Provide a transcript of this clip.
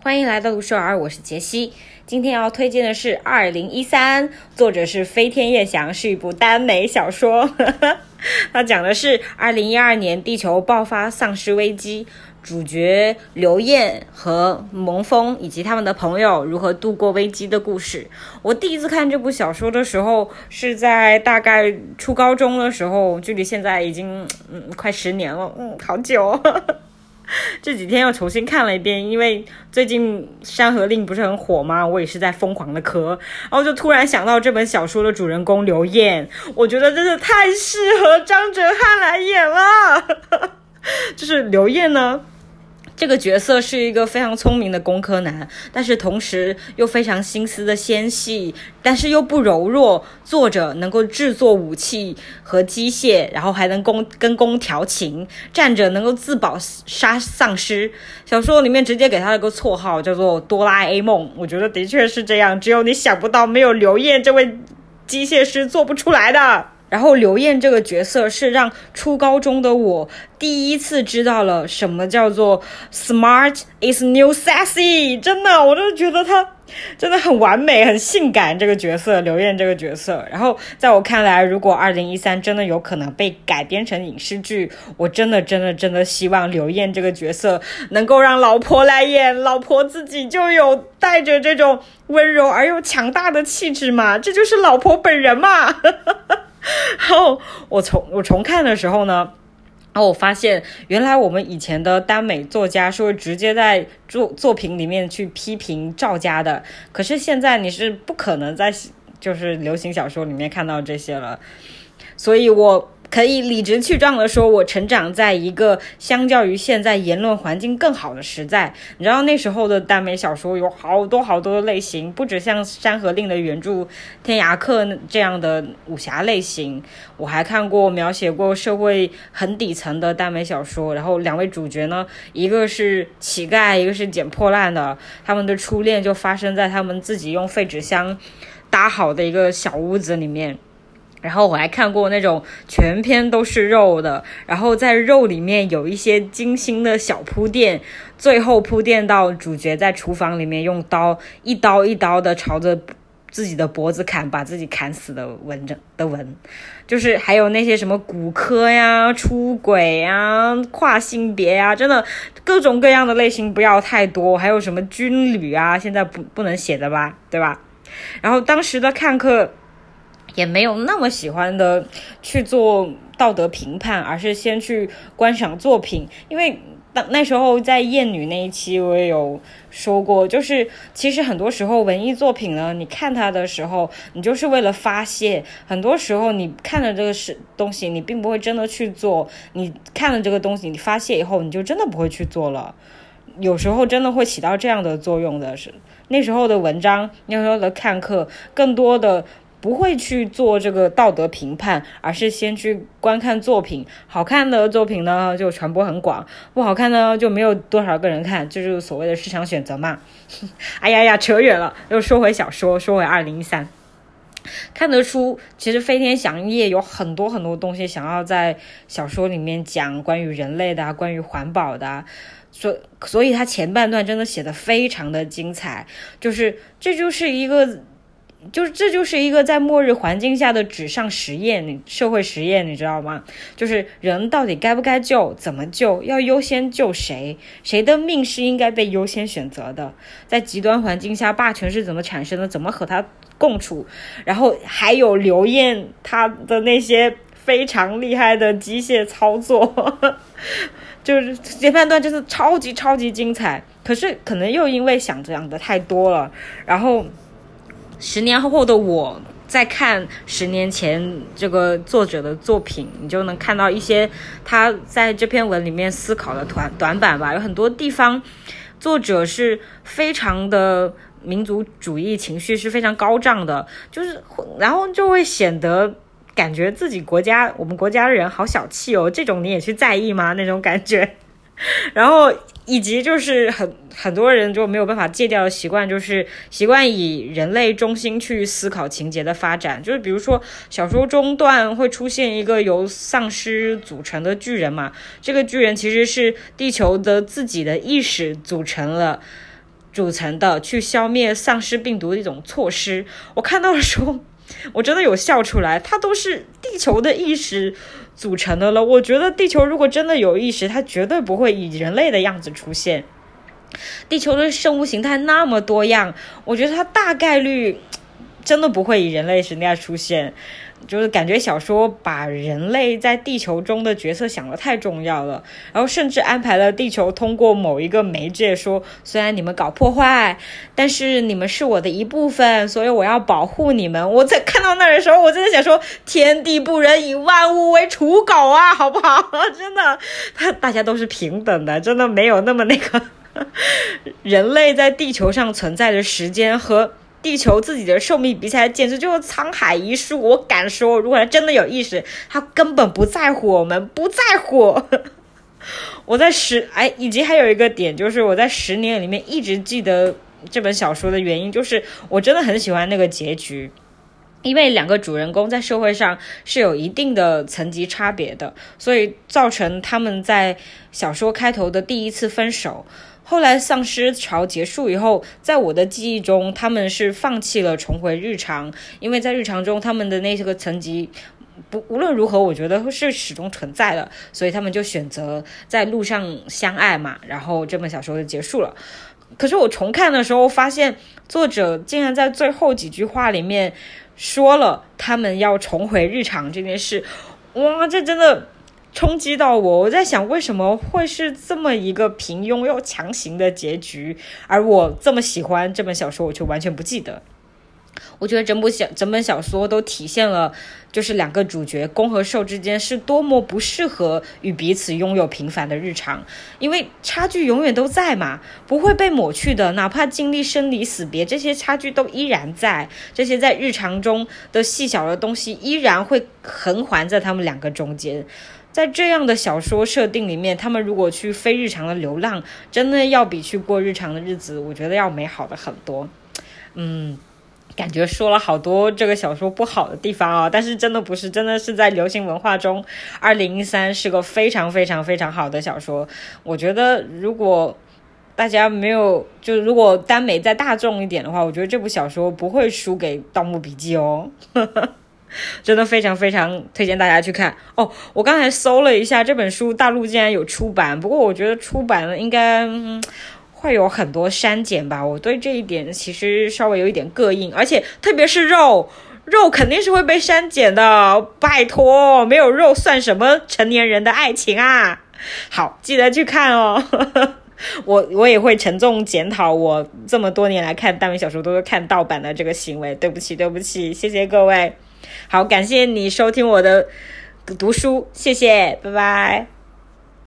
欢迎来到卢舍尔，我是杰西。今天要推荐的是《二零一三》，作者是飞天夜翔，是一部耽美小说。它讲的是二零一二年地球爆发丧尸危机，主角刘燕和萌风以及他们的朋友如何度过危机的故事。我第一次看这部小说的时候是在大概初高中的时候，距离现在已经嗯快十年了，嗯，好久。这几天又重新看了一遍，因为最近《山河令》不是很火吗？我也是在疯狂的磕，然后就突然想到这本小说的主人公刘燕，我觉得真的太适合张哲瀚来演了。就是刘燕呢。这个角色是一个非常聪明的工科男，但是同时又非常心思的纤细，但是又不柔弱。作者能够制作武器和机械，然后还能工跟工调情，站着能够自保杀丧尸。小说里面直接给他了个绰号，叫做哆啦 A 梦。我觉得的确是这样，只有你想不到，没有刘烨这位机械师做不出来的。然后刘燕这个角色是让初高中的我第一次知道了什么叫做 smart is new sexy，真的，我就觉得她真的很完美、很性感。这个角色刘燕这个角色，然后在我看来，如果二零一三真的有可能被改编成影视剧，我真的、真的、真的希望刘燕这个角色能够让老婆来演，老婆自己就有带着这种温柔而又强大的气质嘛，这就是老婆本人嘛。然后我重我重看的时候呢，然后我发现原来我们以前的耽美作家是会直接在作作品里面去批评赵家的，可是现在你是不可能在就是流行小说里面看到这些了，所以我。可以理直气壮地说，我成长在一个相较于现在言论环境更好的时代。你知道那时候的耽美小说有好多好多的类型，不止像《山河令》的原著《天涯客》这样的武侠类型，我还看过描写过社会很底层的耽美小说。然后两位主角呢，一个是乞丐，一个是捡破烂的，他们的初恋就发生在他们自己用废纸箱搭好的一个小屋子里面。然后我还看过那种全篇都是肉的，然后在肉里面有一些精心的小铺垫，最后铺垫到主角在厨房里面用刀一刀一刀的朝着自己的脖子砍，把自己砍死的文章的文，就是还有那些什么骨科呀、出轨呀、跨性别呀，真的各种各样的类型不要太多，还有什么军旅啊，现在不不能写的吧，对吧？然后当时的看客。也没有那么喜欢的去做道德评判，而是先去观赏作品。因为当那时候在艳女那一期，我也有说过，就是其实很多时候文艺作品呢，你看它的时候，你就是为了发泄。很多时候你看了这个是东西，你并不会真的去做。你看了这个东西，你发泄以后，你就真的不会去做了。有时候真的会起到这样的作用的。是那时候的文章，那时候的看客，更多的。不会去做这个道德评判，而是先去观看作品。好看的作品呢，就传播很广；不好看呢，就没有多少个人看，这就是所谓的市场选择嘛。哎呀呀，扯远了，又说回小说，说回二零一三，看得出其实飞天翔也有很多很多东西想要在小说里面讲关于人类的啊、关于环保的，所所以他前半段真的写的非常的精彩，就是这就是一个。就是这就是一个在末日环境下的纸上实验，你社会实验，你知道吗？就是人到底该不该救，怎么救，要优先救谁，谁的命是应该被优先选择的？在极端环境下，霸权是怎么产生的？怎么和他共处？然后还有刘燕他的那些非常厉害的机械操作，就是前半段就是超级超级精彩。可是可能又因为想这样的太多了，然后。十年后的我在看十年前这个作者的作品，你就能看到一些他在这篇文里面思考的短短板吧。有很多地方，作者是非常的民族主义情绪是非常高涨的，就是然后就会显得感觉自己国家我们国家的人好小气哦。这种你也去在意吗？那种感觉，然后。以及就是很很多人就没有办法戒掉的习惯，就是习惯以人类中心去思考情节的发展。就是比如说小说中段会出现一个由丧尸组成的巨人嘛，这个巨人其实是地球的自己的意识组成了，组成的去消灭丧尸病毒的一种措施。我看到的时候，我真的有笑出来。它都是地球的意识组成的了。我觉得地球如果真的有意识，它绝对不会以人类的样子出现。地球的生物形态那么多样，我觉得它大概率真的不会以人类形态出现。就是感觉小说把人类在地球中的角色想的太重要了，然后甚至安排了地球通过某一个媒介说，虽然你们搞破坏，但是你们是我的一部分，所以我要保护你们。我在看到那儿的时候，我真的想说，天地不仁，以万物为刍狗啊，好不好？真的，他 大家都是平等的，真的没有那么那个。人类在地球上存在的时间和地球自己的寿命比起来，简直就是沧海一粟。我敢说，如果他真的有意识，他根本不在乎我们，不在乎。我在十哎，以及还有一个点，就是我在十年里面一直记得这本小说的原因，就是我真的很喜欢那个结局。因为两个主人公在社会上是有一定的层级差别的，所以造成他们在小说开头的第一次分手。后来丧尸潮结束以后，在我的记忆中，他们是放弃了重回日常，因为在日常中他们的那些个层级不无论如何，我觉得是始终存在的，所以他们就选择在路上相爱嘛。然后这本小说就结束了。可是我重看的时候，发现作者竟然在最后几句话里面。说了他们要重回日常这件事，哇，这真的冲击到我。我在想，为什么会是这么一个平庸又强行的结局？而我这么喜欢这本小说，我却完全不记得。我觉得整部小整本小说都体现了，就是两个主角攻和受之间是多么不适合与彼此拥有平凡的日常，因为差距永远都在嘛，不会被抹去的。哪怕经历生离死别，这些差距都依然在，这些在日常中的细小的东西依然会横环在他们两个中间。在这样的小说设定里面，他们如果去非日常的流浪，真的要比去过日常的日子，我觉得要美好的很多。嗯。感觉说了好多这个小说不好的地方啊，但是真的不是，真的是在流行文化中，二零一三是个非常非常非常好的小说。我觉得如果大家没有，就如果耽美再大众一点的话，我觉得这部小说不会输给《盗墓笔记》哦，真的非常非常推荐大家去看哦。我刚才搜了一下这本书，大陆竟然有出版，不过我觉得出版了应该。会有很多删减吧，我对这一点其实稍微有一点膈应，而且特别是肉肉肯定是会被删减的，拜托，没有肉算什么成年人的爱情啊！好，记得去看哦。我我也会沉重检讨我这么多年来看耽美小说都是看盗版的这个行为，对不起，对不起，谢谢各位。好，感谢你收听我的读书，谢谢，拜拜。